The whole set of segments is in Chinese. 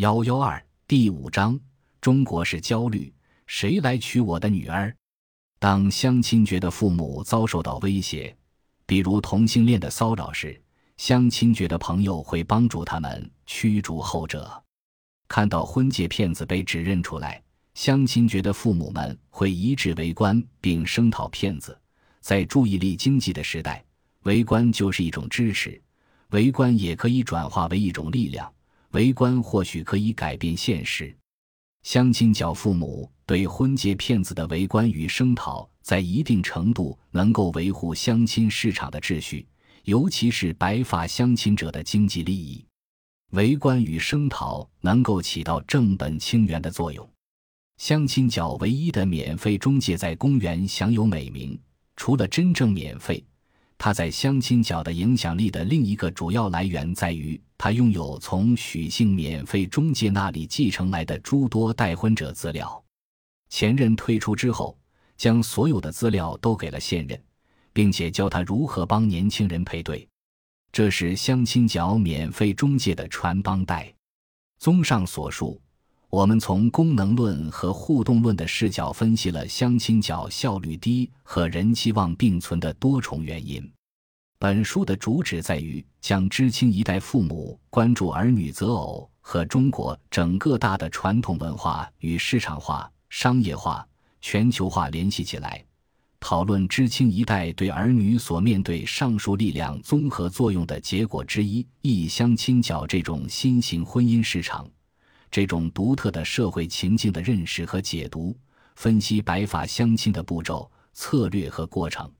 幺幺二第五章：中国式焦虑，谁来娶我的女儿？当相亲角的父母遭受到威胁，比如同性恋的骚扰时，相亲角的朋友会帮助他们驱逐后者。看到婚介骗子被指认出来，相亲角的父母们会一致围观并声讨骗子。在注意力经济的时代，围观就是一种支持，围观也可以转化为一种力量。围观或许可以改变现实。相亲角父母对婚介骗子的围观与声讨，在一定程度能够维护相亲市场的秩序，尤其是白发相亲者的经济利益。围观与声讨能够起到正本清源的作用。相亲角唯一的免费中介在公园享有美名，除了真正免费。他在相亲角的影响力的另一个主要来源在于，他拥有从许姓免费中介那里继承来的诸多待婚者资料。前任退出之后，将所有的资料都给了现任，并且教他如何帮年轻人配对。这是相亲角免费中介的传帮带。综上所述。我们从功能论和互动论的视角分析了相亲角效率低和人气旺并存的多重原因。本书的主旨在于将知青一代父母关注儿女择偶和中国整个大的传统文化与市场化、商业化、全球化联系起来，讨论知青一代对儿女所面对上述力量综合作用的结果之一——一相亲角这种新型婚姻市场。这种独特的社会情境的认识和解读，分析白发相亲的步骤、策略和过程，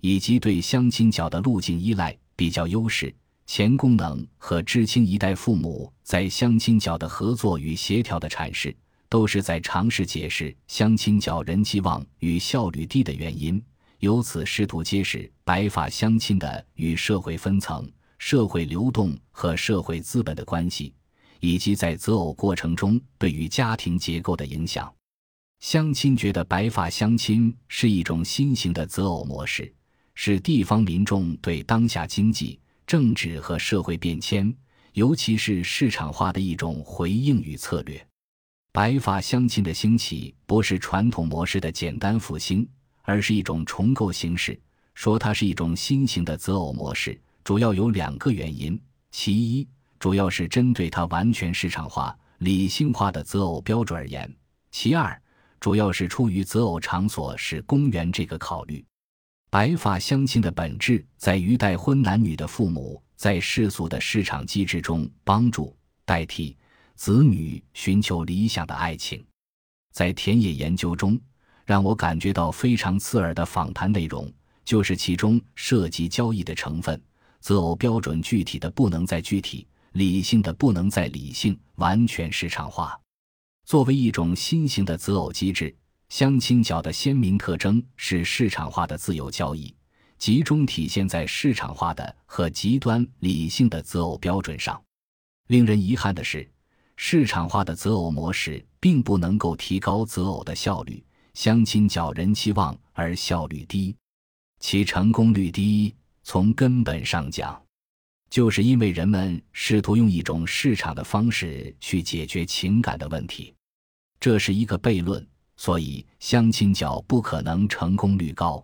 以及对相亲角的路径依赖、比较优势、前功能和知青一代父母在相亲角的合作与协调的阐释，都是在尝试解释相亲角人气旺与效率低的原因，由此试图揭示白发相亲的与社会分层、社会流动和社会资本的关系。以及在择偶过程中对于家庭结构的影响，相亲觉得白发相亲是一种新型的择偶模式，是地方民众对当下经济、政治和社会变迁，尤其是市场化的一种回应与策略。白发相亲的兴起不是传统模式的简单复兴，而是一种重构形式。说它是一种新型的择偶模式，主要有两个原因：其一。主要是针对它完全市场化、理性化的择偶标准而言。其二，主要是出于择偶场所是公园这个考虑。白发相亲的本质在于待婚男女的父母在世俗的市场机制中帮助代替子女寻求理想的爱情。在田野研究中，让我感觉到非常刺耳的访谈内容，就是其中涉及交易的成分。择偶标准具体的不能再具体。理性的不能再理性，完全市场化。作为一种新型的择偶机制，相亲角的鲜明特征是市场化的自由交易，集中体现在市场化的和极端理性的择偶标准上。令人遗憾的是，市场化的择偶模式并不能够提高择偶的效率。相亲角人气旺而效率低，其成功率低，从根本上讲。就是因为人们试图用一种市场的方式去解决情感的问题，这是一个悖论，所以相亲角不可能成功率高。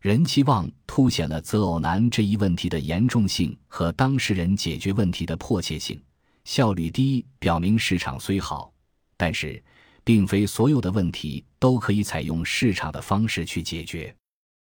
人气旺凸显了择偶难这一问题的严重性和当事人解决问题的迫切性，效率低表明市场虽好，但是并非所有的问题都可以采用市场的方式去解决。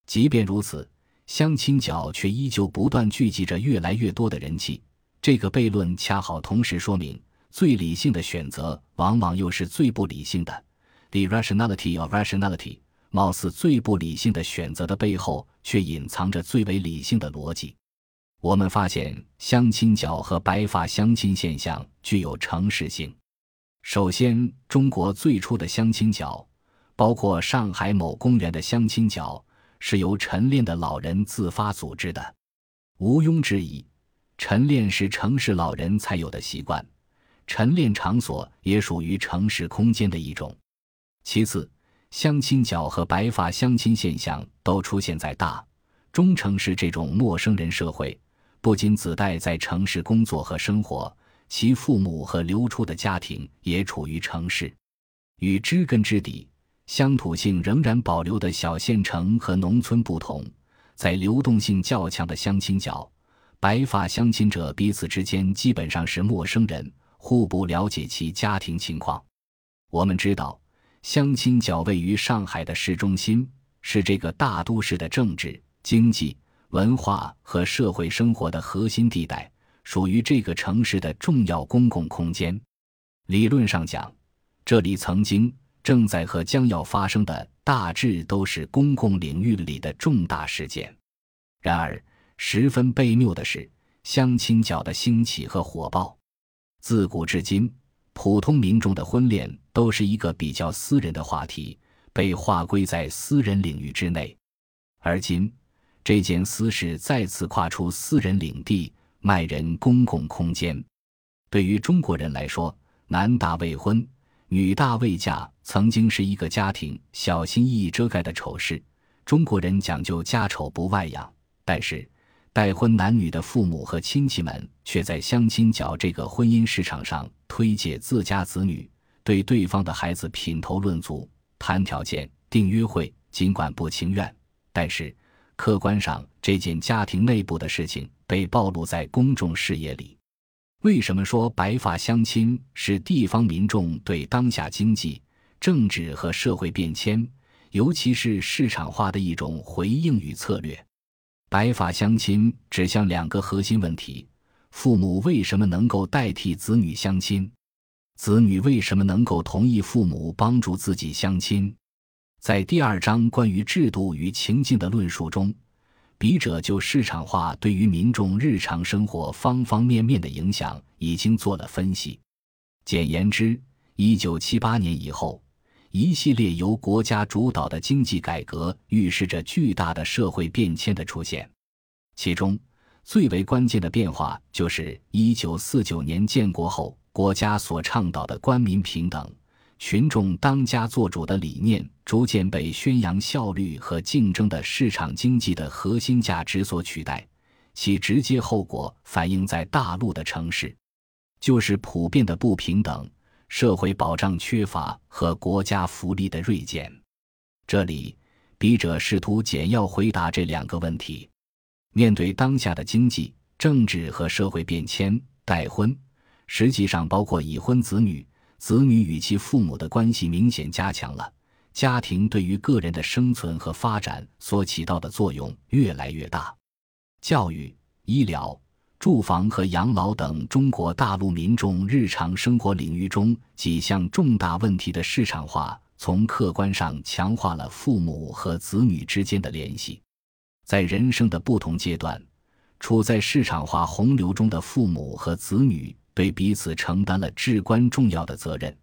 即便如此。相亲角却依旧不断聚集着越来越多的人气，这个悖论恰好同时说明，最理性的选择往往又是最不理性的。The rationality of rationality，貌似最不理性的选择的背后，却隐藏着最为理性的逻辑。我们发现，相亲角和白发相亲现象具有城市性。首先，中国最初的相亲角，包括上海某公园的相亲角。是由晨练的老人自发组织的，毋庸置疑，晨练是城市老人才有的习惯，晨练场所也属于城市空间的一种。其次，相亲角和白发相亲现象都出现在大中城市这种陌生人社会，不仅子代在城市工作和生活，其父母和流出的家庭也处于城市。与知根知底、乡土性仍然保留的小县城和农村不同，在流动性较强的相亲角，白发相亲者彼此之间基本上是陌生人，互不了解其家庭情况。我们知道，相亲角位于上海的市中心，是这个大都市的政治、经济、文化和社会生活的核心地带，属于这个城市的重要公共空间。理论上讲，这里曾经、正在和将要发生的大致都是公共领域里的重大事件。然而，十分悖谬的是，相亲角的兴起和火爆，自古至今，普通民众的婚恋都是一个比较私人的话题，被划归在私人领域之内。而今，这件私事再次跨出私人领地，迈人公共空间。对于中国人来说，男大未婚。女大未嫁曾经是一个家庭小心翼翼遮盖的丑事。中国人讲究家丑不外扬，但是待婚男女的父母和亲戚们却在相亲角这个婚姻市场上推介自家子女，对对方的孩子品头论足、谈条件、定约会。尽管不情愿，但是客观上这件家庭内部的事情被暴露在公众视野里。为什么说白发相亲是地方民众对当下经济、政治和社会变迁，尤其是市场化的一种回应与策略？白发相亲指向两个核心问题：父母为什么能够代替子女相亲？子女为什么能够同意父母帮助自己相亲？在第二章关于制度与情境的论述中。笔者就市场化对于民众日常生活方方面面的影响已经做了分析。简言之，一九七八年以后，一系列由国家主导的经济改革预示着巨大的社会变迁的出现。其中最为关键的变化就是一九四九年建国后，国家所倡导的官民平等。群众当家作主的理念逐渐被宣扬效率和竞争的市场经济的核心价值所取代，其直接后果反映在大陆的城市，就是普遍的不平等、社会保障缺乏和国家福利的锐减。这里，笔者试图简要回答这两个问题：面对当下的经济、政治和社会变迁，待婚实际上包括已婚子女。子女与其父母的关系明显加强了，家庭对于个人的生存和发展所起到的作用越来越大。教育、医疗、住房和养老等中国大陆民众日常生活领域中几项重大问题的市场化，从客观上强化了父母和子女之间的联系。在人生的不同阶段，处在市场化洪流中的父母和子女。对彼此承担了至关重要的责任，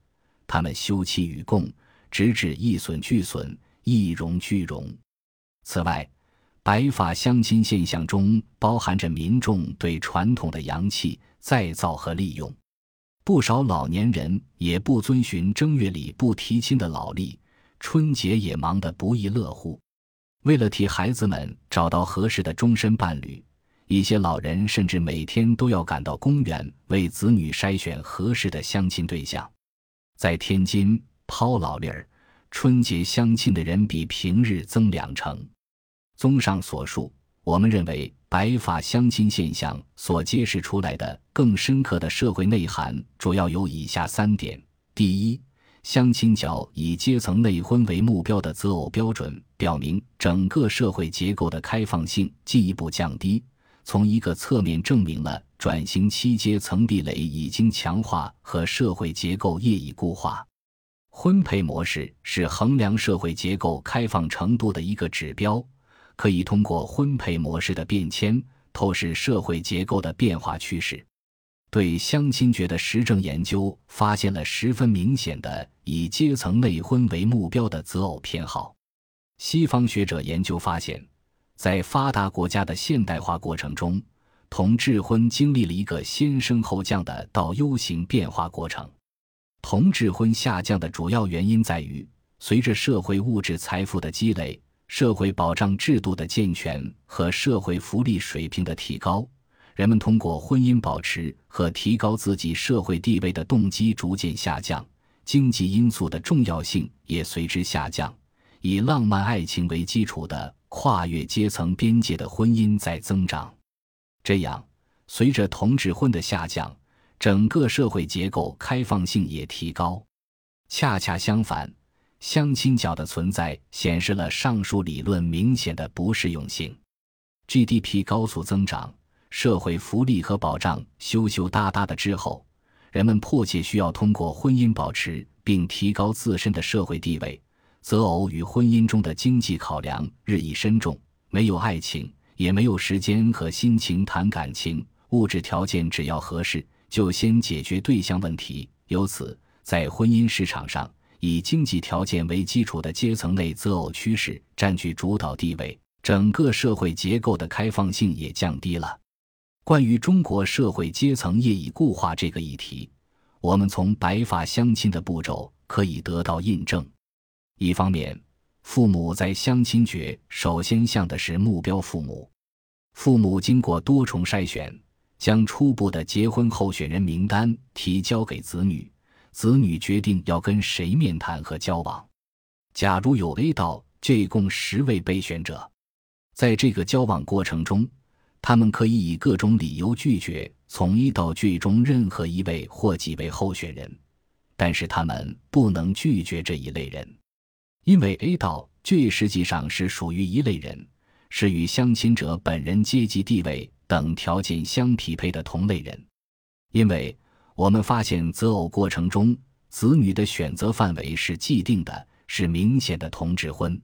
他们休戚与共，直至一损俱损，一荣俱荣。此外，白发相亲现象中包含着民众对传统的阳气再造和利用。不少老年人也不遵循正月里不提亲的老例，春节也忙得不亦乐乎。为了替孩子们找到合适的终身伴侣。一些老人甚至每天都要赶到公园为子女筛选合适的相亲对象。在天津抛老例儿，春节相亲的人比平日增两成。综上所述，我们认为白发相亲现象所揭示出来的更深刻的社会内涵，主要有以下三点：第一，相亲角以阶层内婚为目标的择偶标准，表明整个社会结构的开放性进一步降低。从一个侧面证明了转型期阶层壁垒已经强化和社会结构业已固化。婚配模式是衡量社会结构开放程度的一个指标，可以通过婚配模式的变迁透视社会结构的变化趋势。对相亲角的实证研究发现了十分明显的以阶层内婚为目标的择偶偏好。西方学者研究发现。在发达国家的现代化过程中，同质婚经历了一个先升后降的倒 U 型变化过程。同质婚下降的主要原因在于，随着社会物质财富的积累、社会保障制度的健全和社会福利水平的提高，人们通过婚姻保持和提高自己社会地位的动机逐渐下降，经济因素的重要性也随之下降。以浪漫爱情为基础的跨越阶层边界的婚姻在增长。这样，随着同质婚的下降，整个社会结构开放性也提高。恰恰相反，相亲角的存在显示了上述理论明显的不适用性。GDP 高速增长。社会福利和保障羞羞答答的之后，人们迫切需要通过婚姻保持并提高自身的社会地位。择偶与婚姻中的经济考量日益深重，没有爱情，也没有时间和心情谈感情，物质条件只要合适，就先解决对象问题。由此，在婚姻市场上，以经济条件为基础的阶层内择偶趋势占据主导地位，整个社会结构的开放性也降低了。关于中国社会阶层业已固化这个议题，我们从白发相亲的步骤可以得到印证。一方面，父母在相亲角首先向的是目标父母，父母经过多重筛选，将初步的结婚候选人名单提交给子女，子女决定要跟谁面谈和交往。假如有 A 到 J 共十位备选者，在这个交往过程中。他们可以以各种理由拒绝从一到剧中任何一位或几位候选人，但是他们不能拒绝这一类人，因为 A 到剧实际上是属于一类人，是与相亲者本人阶级地位等条件相匹配的同类人。因为我们发现择偶过程中子女的选择范围是既定的，是明显的同质婚。